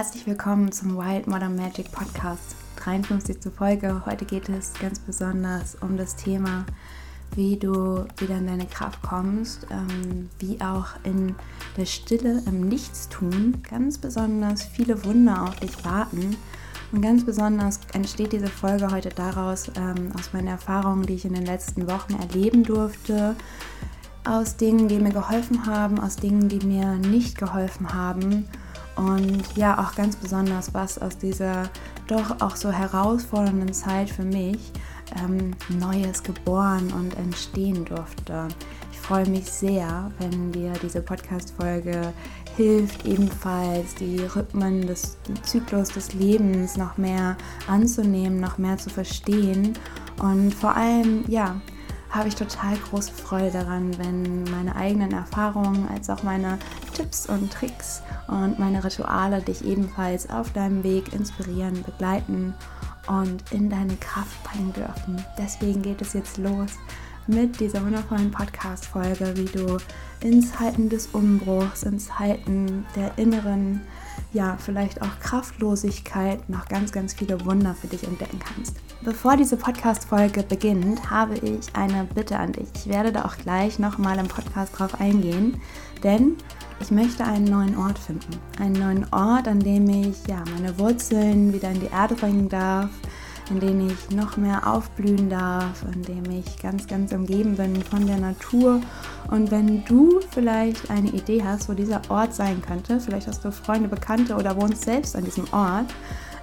Herzlich willkommen zum Wild Modern Magic Podcast, 53. Folge. Heute geht es ganz besonders um das Thema, wie du wieder in deine Kraft kommst, ähm, wie auch in der Stille, im Nichtstun ganz besonders viele Wunder auf dich warten. Und ganz besonders entsteht diese Folge heute daraus, ähm, aus meinen Erfahrungen, die ich in den letzten Wochen erleben durfte, aus Dingen, die mir geholfen haben, aus Dingen, die mir nicht geholfen haben und ja, auch ganz besonders, was aus dieser doch auch so herausfordernden Zeit für mich ähm, Neues geboren und entstehen durfte. Ich freue mich sehr, wenn dir diese Podcast-Folge hilft, ebenfalls die Rhythmen des Zyklus des Lebens noch mehr anzunehmen, noch mehr zu verstehen und vor allem, ja, habe ich total große Freude daran, wenn meine eigenen Erfahrungen als auch meine Tipps und Tricks und meine Rituale dich ebenfalls auf deinem Weg inspirieren, begleiten und in deine Kraft bringen dürfen. Deswegen geht es jetzt los mit dieser wundervollen Podcast-Folge, wie du in Zeiten des Umbruchs, in Zeiten der inneren, ja, vielleicht auch Kraftlosigkeit noch ganz, ganz viele Wunder für dich entdecken kannst. Bevor diese Podcast-Folge beginnt, habe ich eine Bitte an dich. Ich werde da auch gleich nochmal im Podcast drauf eingehen, denn ich möchte einen neuen Ort finden. Einen neuen Ort, an dem ich ja, meine Wurzeln wieder in die Erde bringen darf, in dem ich noch mehr aufblühen darf, in dem ich ganz, ganz umgeben bin von der Natur. Und wenn du vielleicht eine Idee hast, wo dieser Ort sein könnte, vielleicht hast du Freunde, Bekannte oder wohnst selbst an diesem Ort,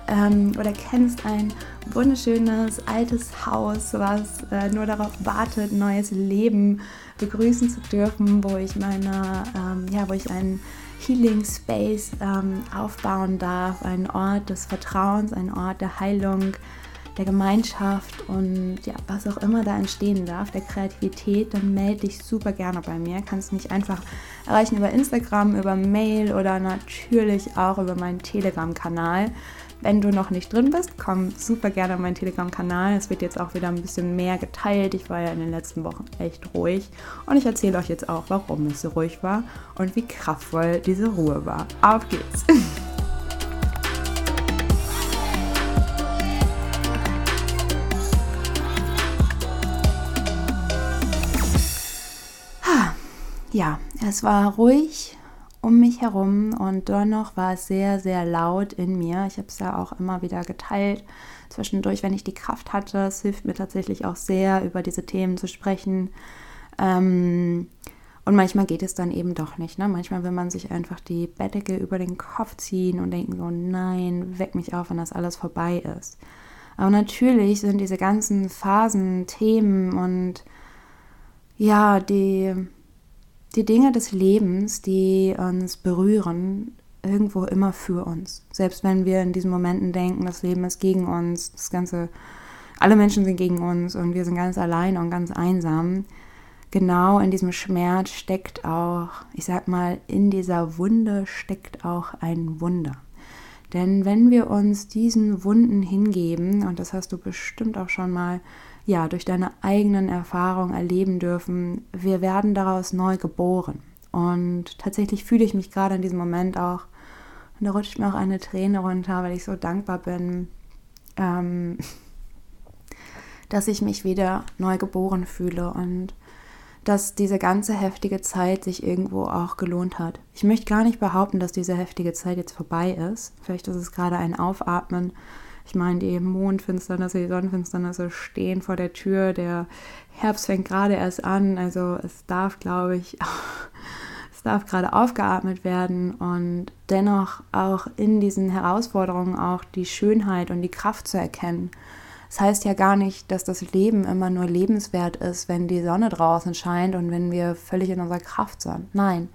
ähm, oder kennst ein wunderschönes altes Haus, was äh, nur darauf wartet, neues Leben begrüßen zu dürfen, wo ich meine, ähm, ja, wo ich einen Healing Space ähm, aufbauen darf, ein Ort des Vertrauens, ein Ort der Heilung, der Gemeinschaft und ja, was auch immer da entstehen darf, der Kreativität, dann melde dich super gerne bei mir. Kannst mich einfach erreichen über Instagram, über Mail oder natürlich auch über meinen Telegram-Kanal. Wenn du noch nicht drin bist, komm super gerne auf meinen Telegram-Kanal. Es wird jetzt auch wieder ein bisschen mehr geteilt. Ich war ja in den letzten Wochen echt ruhig. Und ich erzähle euch jetzt auch, warum es so ruhig war und wie kraftvoll diese Ruhe war. Auf geht's! Ja, es war ruhig, um mich herum und dennoch war es sehr, sehr laut in mir. Ich habe es ja auch immer wieder geteilt zwischendurch, wenn ich die Kraft hatte. Es hilft mir tatsächlich auch sehr, über diese Themen zu sprechen. Ähm, und manchmal geht es dann eben doch nicht. Ne? Manchmal will man sich einfach die Bettdecke über den Kopf ziehen und denken so, nein, weck mich auf, wenn das alles vorbei ist. Aber natürlich sind diese ganzen Phasen, Themen und ja, die die Dinge des Lebens, die uns berühren, irgendwo immer für uns. Selbst wenn wir in diesen Momenten denken, das Leben ist gegen uns, das Ganze, alle Menschen sind gegen uns und wir sind ganz allein und ganz einsam. Genau in diesem Schmerz steckt auch, ich sag mal, in dieser Wunde steckt auch ein Wunder. Denn wenn wir uns diesen Wunden hingeben, und das hast du bestimmt auch schon mal ja, durch deine eigenen Erfahrungen erleben dürfen, wir werden daraus neu geboren. Und tatsächlich fühle ich mich gerade in diesem Moment auch, und da rutscht mir auch eine Träne runter, weil ich so dankbar bin, ähm, dass ich mich wieder neu geboren fühle und dass diese ganze heftige Zeit sich irgendwo auch gelohnt hat. Ich möchte gar nicht behaupten, dass diese heftige Zeit jetzt vorbei ist. Vielleicht ist es gerade ein Aufatmen ich meine, die Mondfinsternisse, die Sonnenfinsternisse stehen vor der Tür. Der Herbst fängt gerade erst an. Also es darf, glaube ich, es darf gerade aufgeatmet werden und dennoch auch in diesen Herausforderungen auch die Schönheit und die Kraft zu erkennen. Das heißt ja gar nicht, dass das Leben immer nur lebenswert ist, wenn die Sonne draußen scheint und wenn wir völlig in unserer Kraft sind. Nein,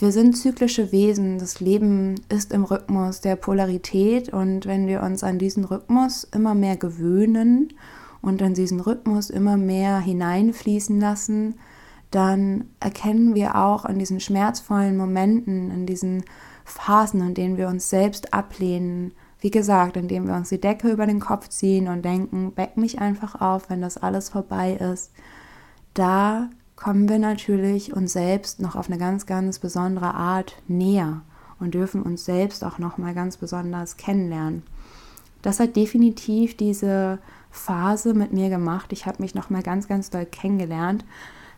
wir sind zyklische Wesen. Das Leben ist im Rhythmus der Polarität. Und wenn wir uns an diesen Rhythmus immer mehr gewöhnen und in diesen Rhythmus immer mehr hineinfließen lassen, dann erkennen wir auch in diesen schmerzvollen Momenten, in diesen Phasen, in denen wir uns selbst ablehnen, wie gesagt, indem wir uns die Decke über den Kopf ziehen und denken, weck mich einfach auf, wenn das alles vorbei ist, da kommen wir natürlich uns selbst noch auf eine ganz, ganz besondere Art näher. und dürfen uns selbst auch noch mal ganz besonders kennenlernen. Das hat definitiv diese Phase mit mir gemacht. Ich habe mich noch mal ganz ganz doll kennengelernt.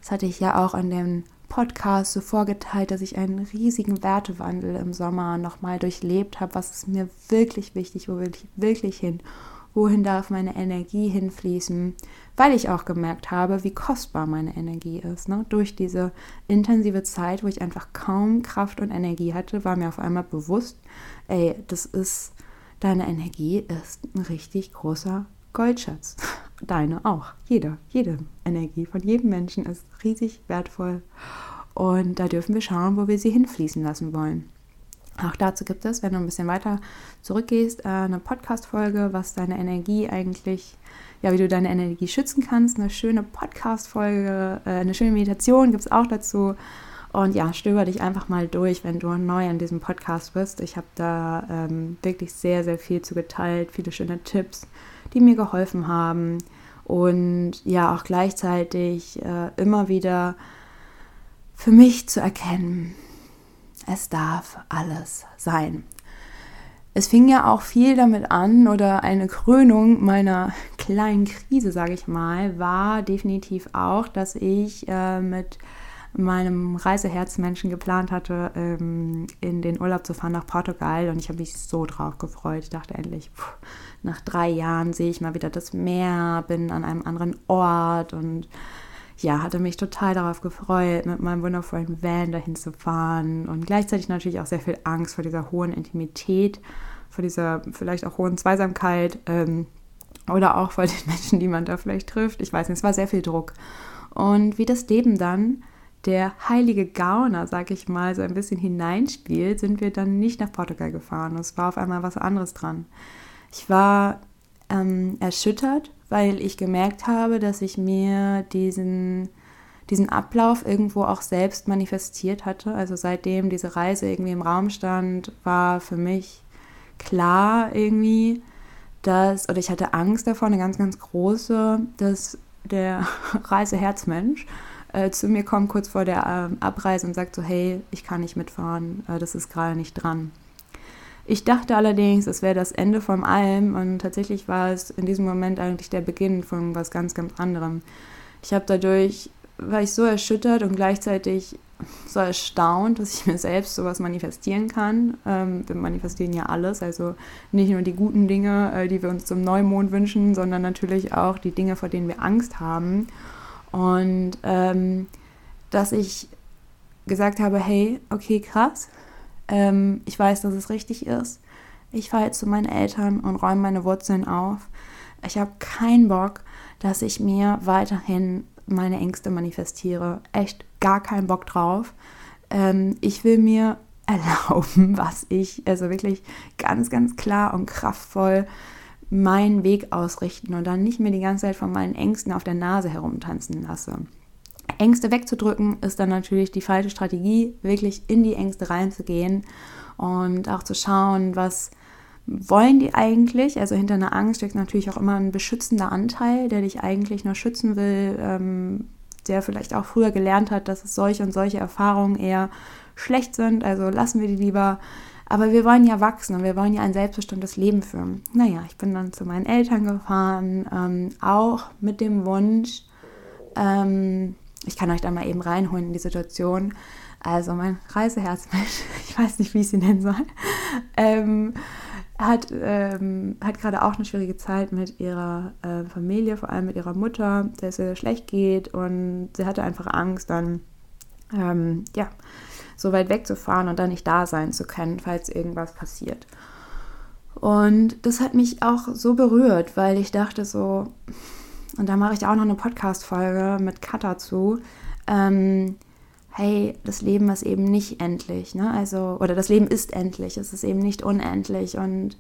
Das hatte ich ja auch an dem Podcast so vorgeteilt, dass ich einen riesigen Wertewandel im Sommer noch mal durchlebt habe. Was ist mir wirklich wichtig? Wo will ich wirklich hin? Wohin darf meine Energie hinfließen, weil ich auch gemerkt habe, wie kostbar meine Energie ist. Ne? Durch diese intensive Zeit, wo ich einfach kaum Kraft und Energie hatte, war mir auf einmal bewusst, ey, das ist, deine Energie ist ein richtig großer Goldschatz. Deine auch. Jeder, jede Energie von jedem Menschen ist riesig wertvoll. Und da dürfen wir schauen, wo wir sie hinfließen lassen wollen. Auch dazu gibt es, wenn du ein bisschen weiter zurückgehst, äh, eine Podcast-Folge, was deine Energie eigentlich, ja, wie du deine Energie schützen kannst. Eine schöne Podcast-Folge, äh, eine schöne Meditation gibt es auch dazu. Und ja, stöber dich einfach mal durch, wenn du neu an diesem Podcast bist. Ich habe da ähm, wirklich sehr, sehr viel zu geteilt, viele schöne Tipps, die mir geholfen haben. Und ja, auch gleichzeitig äh, immer wieder für mich zu erkennen, es darf alles sein. Es fing ja auch viel damit an oder eine Krönung meiner kleinen Krise, sage ich mal, war definitiv auch, dass ich äh, mit meinem Reiseherzmenschen geplant hatte, ähm, in den Urlaub zu fahren nach Portugal und ich habe mich so drauf gefreut. Ich dachte endlich, pff, nach drei Jahren sehe ich mal wieder das Meer, bin an einem anderen Ort und ja, hatte mich total darauf gefreut, mit meinem wundervollen Van dahin zu fahren und gleichzeitig natürlich auch sehr viel Angst vor dieser hohen Intimität, vor dieser vielleicht auch hohen Zweisamkeit ähm, oder auch vor den Menschen, die man da vielleicht trifft. Ich weiß nicht, es war sehr viel Druck. Und wie das Leben dann der heilige Gauner, sag ich mal, so ein bisschen hineinspielt, sind wir dann nicht nach Portugal gefahren. Es war auf einmal was anderes dran. Ich war ähm, erschüttert weil ich gemerkt habe, dass ich mir diesen, diesen Ablauf irgendwo auch selbst manifestiert hatte. Also seitdem diese Reise irgendwie im Raum stand, war für mich klar irgendwie, dass, oder ich hatte Angst davor, eine ganz, ganz große, dass der Reiseherzmensch äh, zu mir kommt kurz vor der äh, Abreise und sagt so, hey, ich kann nicht mitfahren, äh, das ist gerade nicht dran. Ich dachte allerdings, es wäre das Ende von allem und tatsächlich war es in diesem Moment eigentlich der Beginn von was ganz, ganz anderem. Ich habe dadurch, war ich so erschüttert und gleichzeitig so erstaunt, dass ich mir selbst sowas manifestieren kann. Ähm, wir manifestieren ja alles, also nicht nur die guten Dinge, äh, die wir uns zum Neumond wünschen, sondern natürlich auch die Dinge, vor denen wir Angst haben. Und ähm, dass ich gesagt habe, hey, okay, krass, ähm, ich weiß, dass es richtig ist. Ich fahre jetzt zu meinen Eltern und räume meine Wurzeln auf. Ich habe keinen Bock, dass ich mir weiterhin meine Ängste manifestiere. Echt gar keinen Bock drauf. Ähm, ich will mir erlauben, was ich, also wirklich ganz, ganz klar und kraftvoll meinen Weg ausrichten und dann nicht mehr die ganze Zeit von meinen Ängsten auf der Nase herumtanzen lasse. Ängste wegzudrücken ist dann natürlich die falsche Strategie, wirklich in die Ängste reinzugehen und auch zu schauen, was wollen die eigentlich? Also hinter einer Angst steckt natürlich auch immer ein beschützender Anteil, der dich eigentlich nur schützen will, ähm, der vielleicht auch früher gelernt hat, dass es solche und solche Erfahrungen eher schlecht sind. Also lassen wir die lieber. Aber wir wollen ja wachsen und wir wollen ja ein selbstbestimmtes Leben führen. Naja, ich bin dann zu meinen Eltern gefahren, ähm, auch mit dem Wunsch, ähm, ich kann euch da mal eben reinholen in die Situation. Also mein Reiseherzmensch, ich weiß nicht, wie ich sie nennen soll, ähm, hat, ähm, hat gerade auch eine schwierige Zeit mit ihrer äh, Familie, vor allem mit ihrer Mutter, der es sehr schlecht geht und sie hatte einfach Angst, dann ähm, ja, so weit wegzufahren und dann nicht da sein zu können, falls irgendwas passiert. Und das hat mich auch so berührt, weil ich dachte so, und da mache ich auch noch eine Podcast-Folge mit Katha zu. Ähm, hey, das Leben ist eben nicht endlich, ne? Also, oder das Leben ist endlich, es ist eben nicht unendlich. Und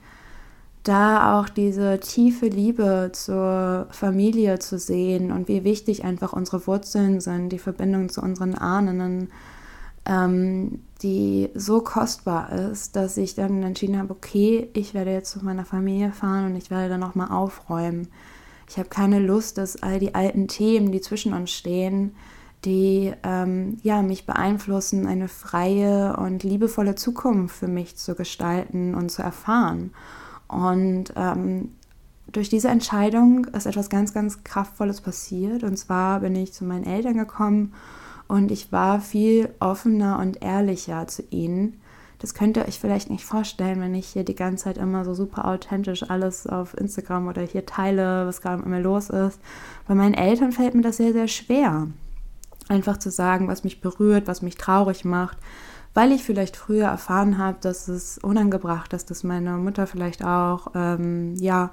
da auch diese tiefe Liebe zur Familie zu sehen und wie wichtig einfach unsere Wurzeln sind, die Verbindung zu unseren Ahnen, ähm, die so kostbar ist, dass ich dann entschieden habe, okay, ich werde jetzt zu meiner Familie fahren und ich werde dann nochmal aufräumen. Ich habe keine Lust, dass all die alten Themen, die zwischen uns stehen, die ähm, ja, mich beeinflussen, eine freie und liebevolle Zukunft für mich zu gestalten und zu erfahren. Und ähm, durch diese Entscheidung ist etwas ganz, ganz Kraftvolles passiert. Und zwar bin ich zu meinen Eltern gekommen und ich war viel offener und ehrlicher zu ihnen. Das könnt ihr euch vielleicht nicht vorstellen, wenn ich hier die ganze Zeit immer so super authentisch alles auf Instagram oder hier teile, was gerade mit mir los ist. Bei meinen Eltern fällt mir das sehr, sehr schwer einfach zu sagen, was mich berührt, was mich traurig macht, weil ich vielleicht früher erfahren habe, dass es unangebracht ist, dass meine Mutter vielleicht auch, ähm, ja,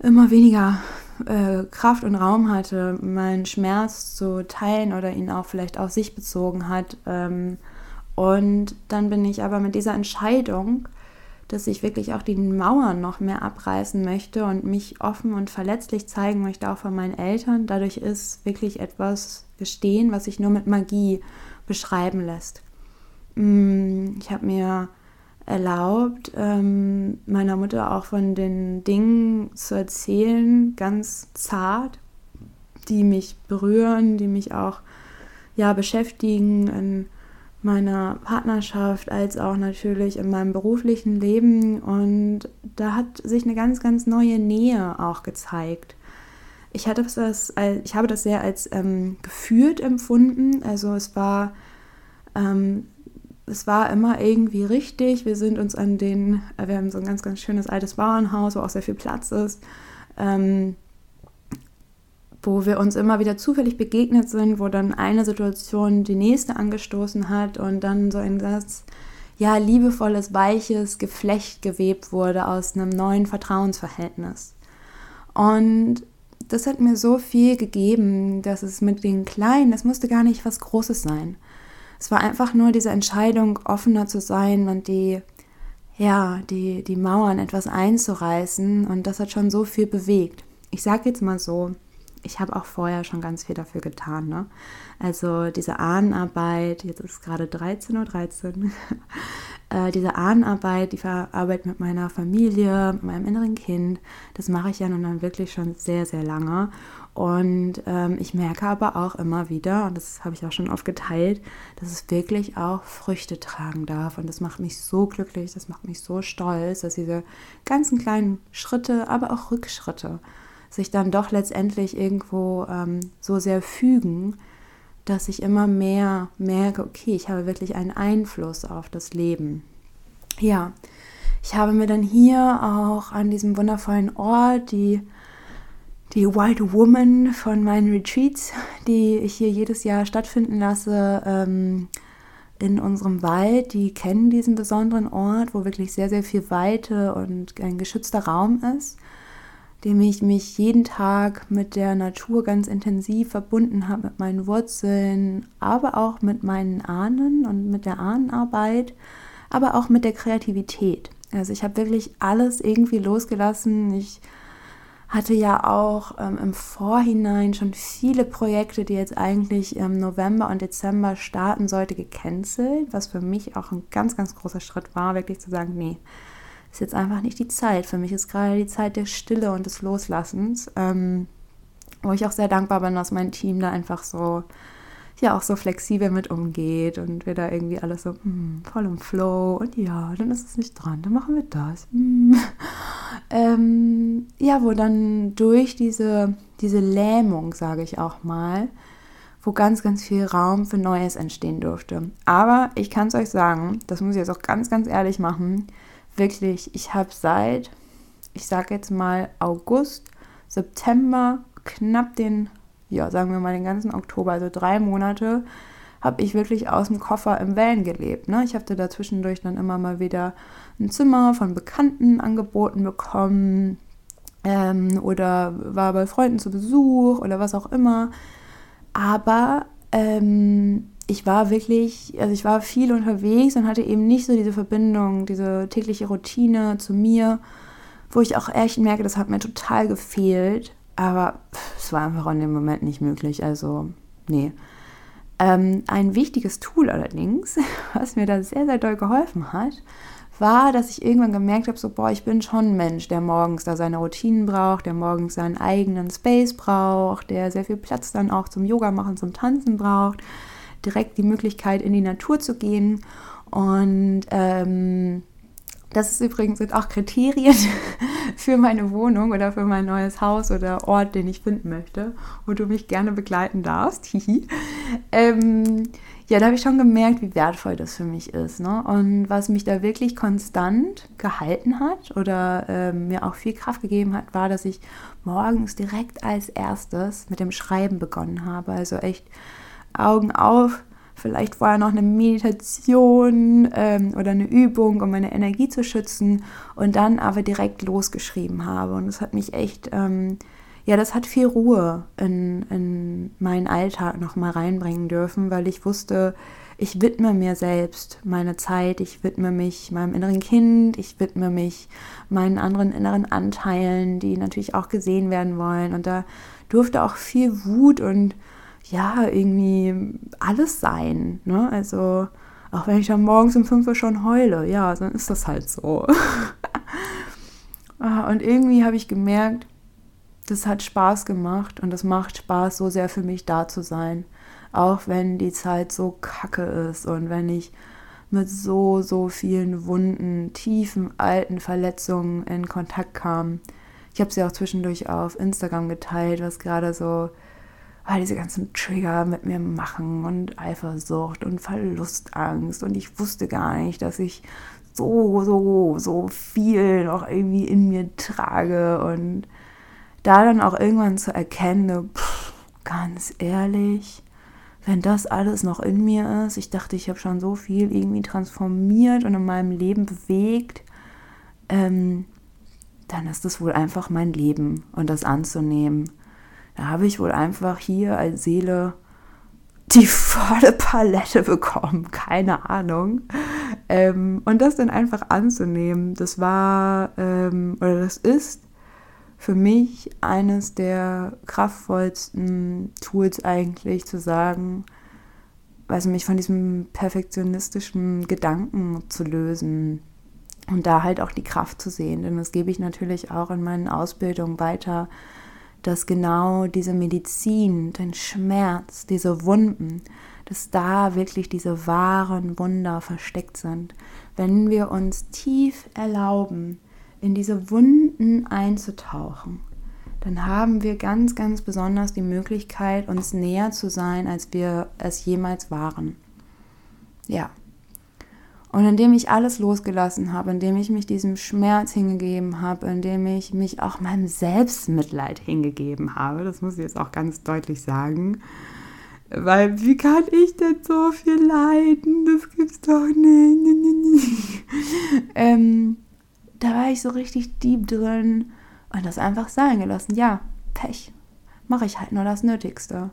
immer weniger äh, Kraft und Raum hatte, meinen Schmerz zu teilen oder ihn auch vielleicht auf sich bezogen hat. Ähm, und dann bin ich aber mit dieser Entscheidung dass ich wirklich auch die Mauern noch mehr abreißen möchte und mich offen und verletzlich zeigen möchte, auch von meinen Eltern. Dadurch ist wirklich etwas gestehen, was sich nur mit Magie beschreiben lässt. Mm, ich habe mir erlaubt, ähm, meiner Mutter auch von den Dingen zu erzählen, ganz zart, die mich berühren, die mich auch ja, beschäftigen, meiner Partnerschaft als auch natürlich in meinem beruflichen Leben. Und da hat sich eine ganz, ganz neue Nähe auch gezeigt. Ich, hatte das, ich habe das sehr als ähm, gefühlt empfunden. Also es war, ähm, es war immer irgendwie richtig. Wir sind uns an den, wir haben so ein ganz, ganz schönes altes Bauernhaus, wo auch sehr viel Platz ist. Ähm, wo wir uns immer wieder zufällig begegnet sind, wo dann eine Situation die nächste angestoßen hat und dann so ein ganz ja, liebevolles, weiches Geflecht gewebt wurde aus einem neuen Vertrauensverhältnis. Und das hat mir so viel gegeben, dass es mit den Kleinen, das musste gar nicht was Großes sein. Es war einfach nur diese Entscheidung, offener zu sein und die, ja, die, die Mauern etwas einzureißen. Und das hat schon so viel bewegt. Ich sage jetzt mal so, ich habe auch vorher schon ganz viel dafür getan. Ne? Also diese Ahnenarbeit, jetzt ist gerade 13.13 Uhr, 13, äh, diese Ahnenarbeit, die Arbeit mit meiner Familie, mit meinem inneren Kind, das mache ich ja nun dann wirklich schon sehr, sehr lange. Und ähm, ich merke aber auch immer wieder, und das habe ich auch schon oft geteilt, dass es wirklich auch Früchte tragen darf. Und das macht mich so glücklich, das macht mich so stolz, dass diese ganzen kleinen Schritte, aber auch Rückschritte, sich dann doch letztendlich irgendwo ähm, so sehr fügen, dass ich immer mehr merke, okay, ich habe wirklich einen Einfluss auf das Leben. Ja, ich habe mir dann hier auch an diesem wundervollen Ort die, die Wild Woman von meinen Retreats, die ich hier jedes Jahr stattfinden lasse, ähm, in unserem Wald, die kennen diesen besonderen Ort, wo wirklich sehr, sehr viel Weite und ein geschützter Raum ist dem ich mich jeden Tag mit der Natur ganz intensiv verbunden habe, mit meinen Wurzeln, aber auch mit meinen Ahnen und mit der Ahnenarbeit, aber auch mit der Kreativität. Also ich habe wirklich alles irgendwie losgelassen. Ich hatte ja auch ähm, im Vorhinein schon viele Projekte, die jetzt eigentlich im November und Dezember starten sollte, gecancelt, was für mich auch ein ganz, ganz großer Schritt war, wirklich zu sagen, nee, ist jetzt einfach nicht die Zeit. Für mich ist gerade die Zeit der Stille und des Loslassens, ähm, wo ich auch sehr dankbar bin, dass mein Team da einfach so, ja, auch so flexibel mit umgeht und wir da irgendwie alles so mm, voll im Flow und ja, dann ist es nicht dran, dann machen wir das. Mm. Ähm, ja, wo dann durch diese, diese Lähmung, sage ich auch mal, wo ganz, ganz viel Raum für Neues entstehen durfte. Aber ich kann es euch sagen, das muss ich jetzt auch ganz, ganz ehrlich machen, wirklich, ich habe seit, ich sage jetzt mal August, September, knapp den, ja, sagen wir mal den ganzen Oktober, also drei Monate, habe ich wirklich aus dem Koffer im Wellen gelebt. Ne? Ich habe da zwischendurch dann immer mal wieder ein Zimmer von Bekannten angeboten bekommen ähm, oder war bei Freunden zu Besuch oder was auch immer. Aber ähm, ich war wirklich, also ich war viel unterwegs und hatte eben nicht so diese Verbindung, diese tägliche Routine zu mir, wo ich auch echt merke, das hat mir total gefehlt. Aber es war einfach in dem Moment nicht möglich. Also, nee. Ähm, ein wichtiges Tool allerdings, was mir da sehr, sehr doll geholfen hat, war, dass ich irgendwann gemerkt habe, so, boah, ich bin schon ein Mensch, der morgens da seine Routinen braucht, der morgens seinen eigenen Space braucht, der sehr viel Platz dann auch zum Yoga machen, zum Tanzen braucht, direkt die Möglichkeit in die Natur zu gehen. Und ähm, das ist übrigens auch Kriterien für meine Wohnung oder für mein neues Haus oder Ort, den ich finden möchte, wo du mich gerne begleiten darfst. ähm, ja, da habe ich schon gemerkt, wie wertvoll das für mich ist. Ne? Und was mich da wirklich konstant gehalten hat oder äh, mir auch viel Kraft gegeben hat, war, dass ich morgens direkt als erstes mit dem Schreiben begonnen habe. Also echt Augen auf, vielleicht vorher noch eine Meditation ähm, oder eine Übung, um meine Energie zu schützen und dann aber direkt losgeschrieben habe. Und das hat mich echt... Ähm, ja, das hat viel Ruhe in, in meinen Alltag nochmal reinbringen dürfen, weil ich wusste, ich widme mir selbst meine Zeit, ich widme mich meinem inneren Kind, ich widme mich meinen anderen inneren Anteilen, die natürlich auch gesehen werden wollen. Und da durfte auch viel Wut und ja, irgendwie alles sein. Ne? Also, auch wenn ich dann morgens um 5 Uhr schon heule, ja, dann ist das halt so. Ah, und irgendwie habe ich gemerkt, das hat Spaß gemacht und es macht Spaß, so sehr für mich da zu sein. Auch wenn die Zeit so kacke ist und wenn ich mit so, so vielen wunden, tiefen, alten Verletzungen in Kontakt kam. Ich habe sie auch zwischendurch auf Instagram geteilt, was gerade so all diese ganzen Trigger mit mir machen und Eifersucht und Verlustangst. Und ich wusste gar nicht, dass ich so, so, so viel noch irgendwie in mir trage und da dann auch irgendwann zu erkennen, pff, ganz ehrlich, wenn das alles noch in mir ist, ich dachte, ich habe schon so viel irgendwie transformiert und in meinem Leben bewegt, ähm, dann ist das wohl einfach mein Leben und das anzunehmen. Da habe ich wohl einfach hier als Seele die volle Palette bekommen, keine Ahnung. Ähm, und das dann einfach anzunehmen, das war ähm, oder das ist für mich eines der kraftvollsten Tools eigentlich zu sagen, also mich von diesem perfektionistischen Gedanken zu lösen und da halt auch die Kraft zu sehen. Denn das gebe ich natürlich auch in meinen Ausbildungen weiter, dass genau diese Medizin, den Schmerz, diese Wunden, dass da wirklich diese wahren Wunder versteckt sind. Wenn wir uns tief erlauben, in diese Wunden einzutauchen, dann haben wir ganz, ganz besonders die Möglichkeit, uns näher zu sein, als wir es jemals waren. Ja. Und indem ich alles losgelassen habe, indem ich mich diesem Schmerz hingegeben habe, indem ich mich auch meinem Selbstmitleid hingegeben habe, das muss ich jetzt auch ganz deutlich sagen, weil wie kann ich denn so viel leiden? Das gibt's doch nicht. ähm, da war ich so richtig deep drin und das einfach sein gelassen. Ja, Pech. Mache ich halt nur das Nötigste.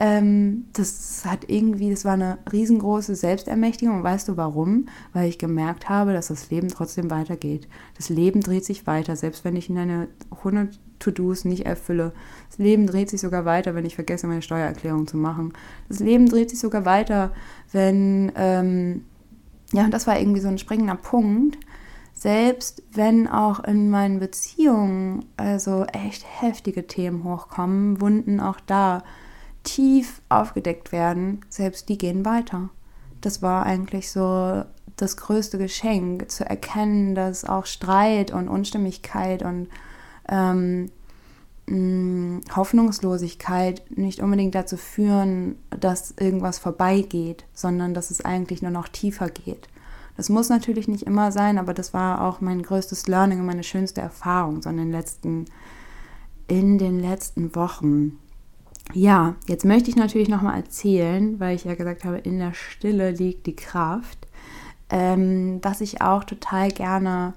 Ähm, das hat irgendwie, das war eine riesengroße Selbstermächtigung. Und weißt du warum? Weil ich gemerkt habe, dass das Leben trotzdem weitergeht. Das Leben dreht sich weiter, selbst wenn ich meine 100 To-Dos nicht erfülle. Das Leben dreht sich sogar weiter, wenn ich vergesse, meine Steuererklärung zu machen. Das Leben dreht sich sogar weiter, wenn, ähm, ja, das war irgendwie so ein springender Punkt, selbst wenn auch in meinen Beziehungen also echt heftige Themen hochkommen, Wunden auch da tief aufgedeckt werden, selbst die gehen weiter. Das war eigentlich so das größte Geschenk, zu erkennen, dass auch Streit und Unstimmigkeit und ähm, mh, Hoffnungslosigkeit nicht unbedingt dazu führen, dass irgendwas vorbeigeht, sondern dass es eigentlich nur noch tiefer geht. Das muss natürlich nicht immer sein, aber das war auch mein größtes Learning und meine schönste Erfahrung so in den letzten, in den letzten Wochen. Ja, jetzt möchte ich natürlich nochmal erzählen, weil ich ja gesagt habe, in der Stille liegt die Kraft, ähm, was ich auch total gerne,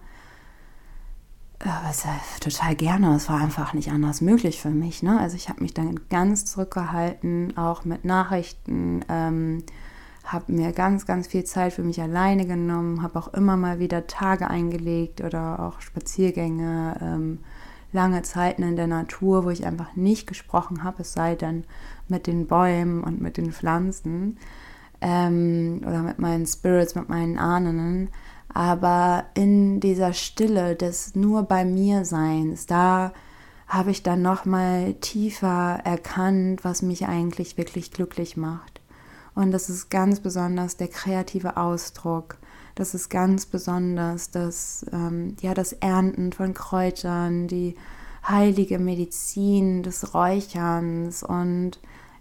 äh, was, total gerne, es war einfach nicht anders möglich für mich. Ne? Also ich habe mich dann ganz zurückgehalten, auch mit Nachrichten. Ähm, habe mir ganz, ganz viel Zeit für mich alleine genommen, habe auch immer mal wieder Tage eingelegt oder auch Spaziergänge, ähm, lange Zeiten in der Natur, wo ich einfach nicht gesprochen habe, es sei denn mit den Bäumen und mit den Pflanzen ähm, oder mit meinen Spirits, mit meinen Ahnen. Aber in dieser Stille des nur bei mir Seins, da habe ich dann noch mal tiefer erkannt, was mich eigentlich wirklich glücklich macht. Und das ist ganz besonders der kreative Ausdruck. Das ist ganz besonders das, ähm, ja, das Ernten von Kräutern, die heilige Medizin des Räucherns und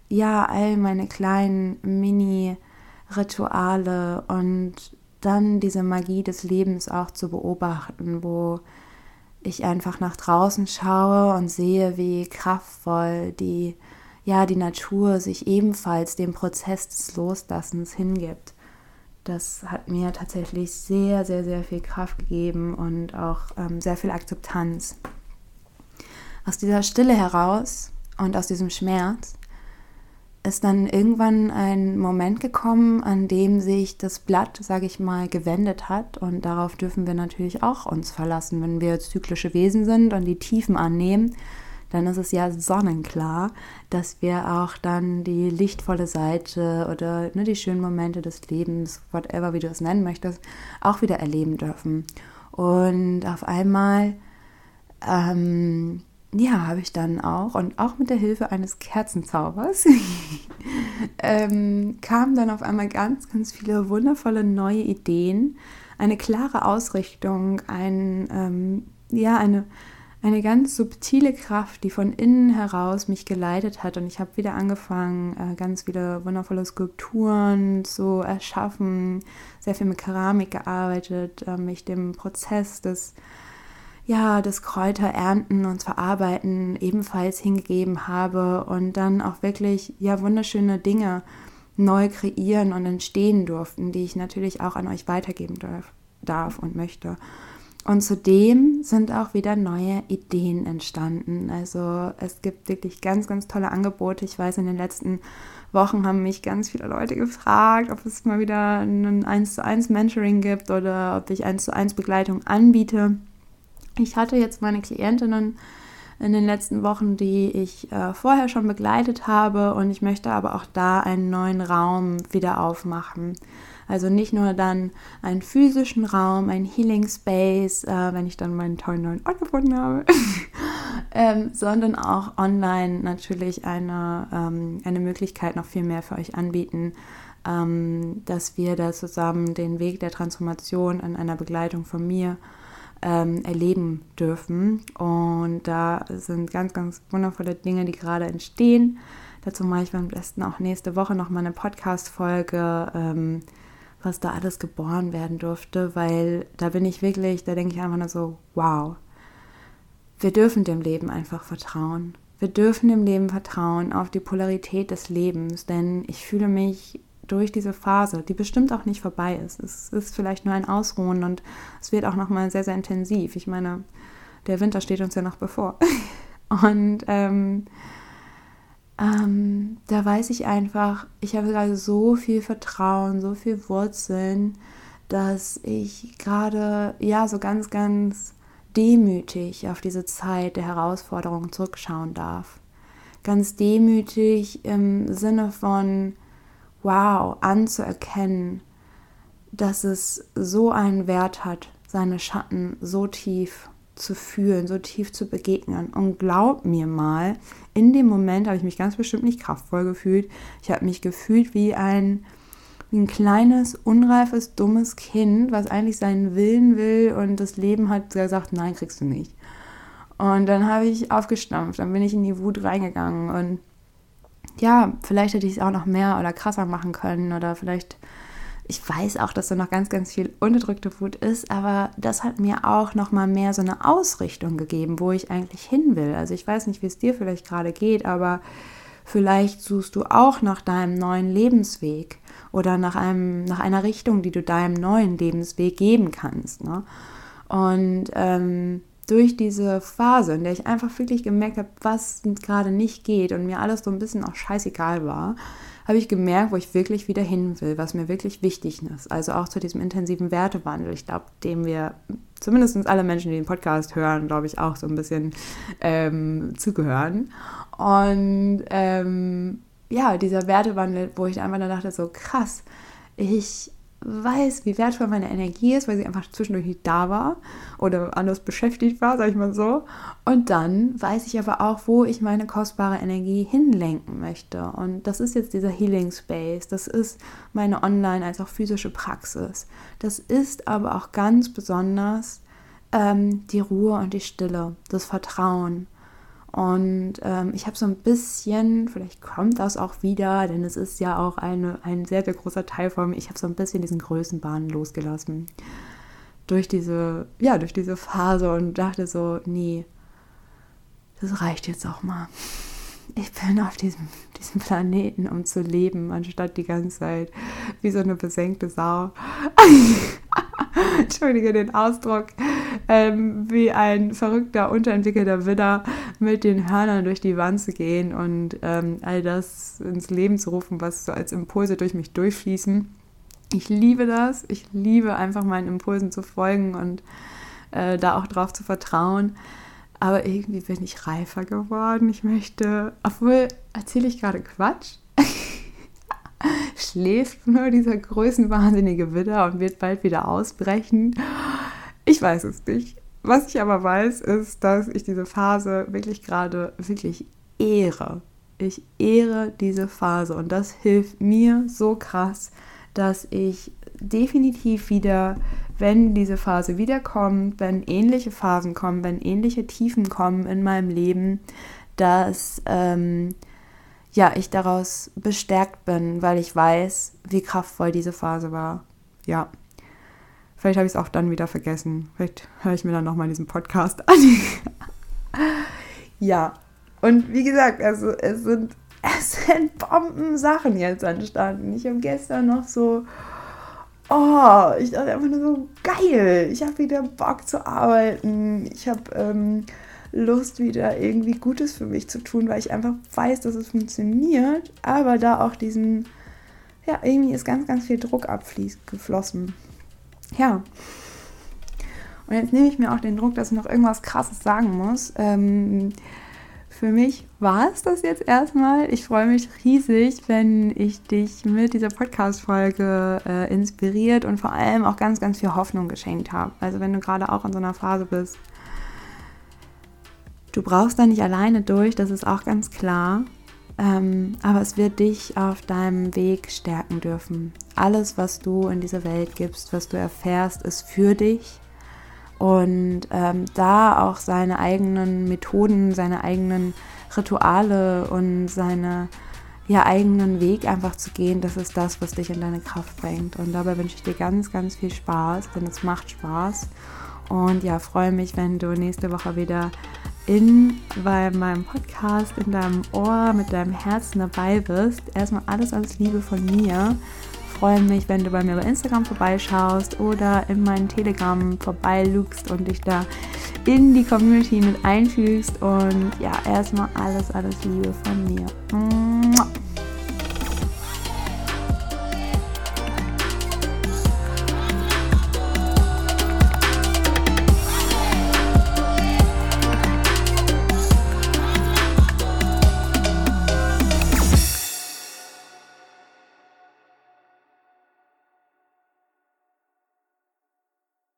ja, all meine kleinen Mini-Rituale und dann diese Magie des Lebens auch zu beobachten, wo ich einfach nach draußen schaue und sehe, wie kraftvoll die, ja, die Natur sich ebenfalls dem Prozess des Loslassens hingibt. Das hat mir tatsächlich sehr, sehr, sehr viel Kraft gegeben und auch ähm, sehr viel Akzeptanz. Aus dieser Stille heraus und aus diesem Schmerz ist dann irgendwann ein Moment gekommen, an dem sich das Blatt, sage ich mal, gewendet hat. Und darauf dürfen wir natürlich auch uns verlassen. Wenn wir zyklische Wesen sind und die Tiefen annehmen, dann ist es ja sonnenklar, dass wir auch dann die lichtvolle Seite oder ne, die schönen Momente des Lebens, whatever, wie du es nennen möchtest, auch wieder erleben dürfen. Und auf einmal ähm, ja, habe ich dann auch und auch mit der Hilfe eines Kerzenzaubers ähm, kamen dann auf einmal ganz, ganz viele wundervolle neue Ideen, eine klare Ausrichtung, ein, ähm, ja, eine, eine ganz subtile Kraft, die von innen heraus mich geleitet hat. Und ich habe wieder angefangen, äh, ganz viele wundervolle Skulpturen zu erschaffen, sehr viel mit Keramik gearbeitet, äh, mich dem Prozess des ja, das Kräuter ernten und verarbeiten ebenfalls hingegeben habe und dann auch wirklich ja wunderschöne Dinge neu kreieren und entstehen durften, die ich natürlich auch an euch weitergeben darf und möchte. Und zudem sind auch wieder neue Ideen entstanden. Also es gibt wirklich ganz, ganz tolle Angebote. Ich weiß, in den letzten Wochen haben mich ganz viele Leute gefragt, ob es mal wieder ein 1 zu 1 Mentoring gibt oder ob ich 1 zu 1 Begleitung anbiete. Ich hatte jetzt meine Klientinnen in den letzten Wochen, die ich äh, vorher schon begleitet habe und ich möchte aber auch da einen neuen Raum wieder aufmachen. Also nicht nur dann einen physischen Raum, einen Healing Space, äh, wenn ich dann meinen tollen neuen Ort gefunden habe, ähm, sondern auch online natürlich eine, ähm, eine Möglichkeit noch viel mehr für euch anbieten, ähm, dass wir da zusammen den Weg der Transformation an einer Begleitung von mir ähm, erleben dürfen. Und da sind ganz, ganz wundervolle Dinge, die gerade entstehen. Dazu mache ich am besten auch nächste Woche noch mal eine Podcast-Folge, ähm, was da alles geboren werden durfte, weil da bin ich wirklich, da denke ich einfach nur so, wow, wir dürfen dem Leben einfach vertrauen. Wir dürfen dem Leben vertrauen auf die Polarität des Lebens, denn ich fühle mich durch diese Phase, die bestimmt auch nicht vorbei ist. Es ist vielleicht nur ein Ausruhen und es wird auch nochmal sehr, sehr intensiv. Ich meine, der Winter steht uns ja noch bevor. Und ähm, ähm, da weiß ich einfach, ich habe gerade so viel Vertrauen, so viel Wurzeln, dass ich gerade ja so ganz, ganz demütig auf diese Zeit der Herausforderung zurückschauen darf. Ganz demütig im Sinne von, wow, anzuerkennen, dass es so einen Wert hat, seine Schatten so tief zu fühlen, so tief zu begegnen. Und glaub mir mal, in dem Moment habe ich mich ganz bestimmt nicht kraftvoll gefühlt. Ich habe mich gefühlt wie ein, wie ein kleines, unreifes, dummes Kind, was eigentlich seinen Willen will und das Leben hat gesagt, nein, kriegst du nicht. Und dann habe ich aufgestampft, dann bin ich in die Wut reingegangen und ja, vielleicht hätte ich es auch noch mehr oder krasser machen können oder vielleicht, ich weiß auch, dass da noch ganz, ganz viel unterdrückte Wut ist, aber das hat mir auch noch mal mehr so eine Ausrichtung gegeben, wo ich eigentlich hin will. Also ich weiß nicht, wie es dir vielleicht gerade geht, aber vielleicht suchst du auch nach deinem neuen Lebensweg oder nach, einem, nach einer Richtung, die du deinem neuen Lebensweg geben kannst. Ne? Und ähm, durch diese Phase, in der ich einfach wirklich gemerkt habe, was gerade nicht geht und mir alles so ein bisschen auch scheißegal war, habe ich gemerkt, wo ich wirklich wieder hin will, was mir wirklich wichtig ist. Also auch zu diesem intensiven Wertewandel. Ich glaube, dem wir zumindest alle Menschen, die den Podcast hören, glaube ich, auch so ein bisschen ähm, zugehören. Und ähm, ja, dieser Wertewandel, wo ich einfach dann dachte, so krass, ich weiß, wie wertvoll meine Energie ist, weil sie einfach zwischendurch nicht da war oder anders beschäftigt war, sag ich mal so. Und dann weiß ich aber auch, wo ich meine kostbare Energie hinlenken möchte. Und das ist jetzt dieser Healing Space. Das ist meine online- als auch physische Praxis. Das ist aber auch ganz besonders ähm, die Ruhe und die Stille, das Vertrauen. Und ähm, ich habe so ein bisschen, vielleicht kommt das auch wieder, denn es ist ja auch eine, ein sehr, sehr großer Teil von mir, ich habe so ein bisschen diesen Größenbahn losgelassen. Durch diese, ja, durch diese Phase und dachte so, nee, das reicht jetzt auch mal. Ich bin auf diesem, diesem Planeten, um zu leben, anstatt die ganze Zeit wie so eine besenkte Sau. Entschuldige den Ausdruck, ähm, wie ein verrückter, unterentwickelter Widder mit den Hörnern durch die Wand zu gehen und ähm, all das ins Leben zu rufen, was so als Impulse durch mich durchfließen. Ich liebe das. Ich liebe einfach meinen Impulsen zu folgen und äh, da auch drauf zu vertrauen. Aber irgendwie bin ich reifer geworden. Ich möchte, obwohl erzähle ich gerade Quatsch. Schläft nur dieser größenwahnsinnige Widder und wird bald wieder ausbrechen. Ich weiß es nicht. Was ich aber weiß, ist, dass ich diese Phase wirklich gerade wirklich ehre. Ich ehre diese Phase und das hilft mir so krass, dass ich definitiv wieder, wenn diese Phase wiederkommt, wenn ähnliche Phasen kommen, wenn ähnliche Tiefen kommen in meinem Leben, dass ähm, ja, ich daraus bestärkt bin, weil ich weiß, wie kraftvoll diese Phase war. Ja. Vielleicht habe ich es auch dann wieder vergessen. Vielleicht höre ich mir dann nochmal diesen Podcast an. ja. Und wie gesagt, also es sind, es sind Bomben-Sachen jetzt entstanden. Ich habe gestern noch so, oh, ich dachte einfach nur so, geil. Ich habe wieder Bock zu arbeiten. Ich habe ähm, Lust, wieder irgendwie Gutes für mich zu tun, weil ich einfach weiß, dass es funktioniert. Aber da auch diesen, ja, irgendwie ist ganz, ganz viel Druck abgeflossen. Ja. Und jetzt nehme ich mir auch den Druck, dass ich noch irgendwas Krasses sagen muss. Ähm, für mich war es das jetzt erstmal. Ich freue mich riesig, wenn ich dich mit dieser Podcast-Folge äh, inspiriert und vor allem auch ganz, ganz viel Hoffnung geschenkt habe. Also wenn du gerade auch in so einer Phase bist. Du brauchst da nicht alleine durch, das ist auch ganz klar. Ähm, aber es wird dich auf deinem Weg stärken dürfen. Alles, was du in diese Welt gibst, was du erfährst, ist für dich. Und ähm, da auch seine eigenen Methoden, seine eigenen Rituale und seine ja, eigenen Weg einfach zu gehen, das ist das, was dich in deine Kraft bringt. Und dabei wünsche ich dir ganz, ganz viel Spaß, denn es macht Spaß. Und ja, freue mich, wenn du nächste Woche wieder in bei meinem Podcast, in deinem Ohr, mit deinem Herzen dabei bist. Erstmal alles, alles Liebe von mir. Freue mich, wenn du bei mir bei Instagram vorbeischaust oder in meinen Telegram vorbeilugst und dich da in die Community mit einfügst. Und ja, erstmal alles, alles Liebe von mir.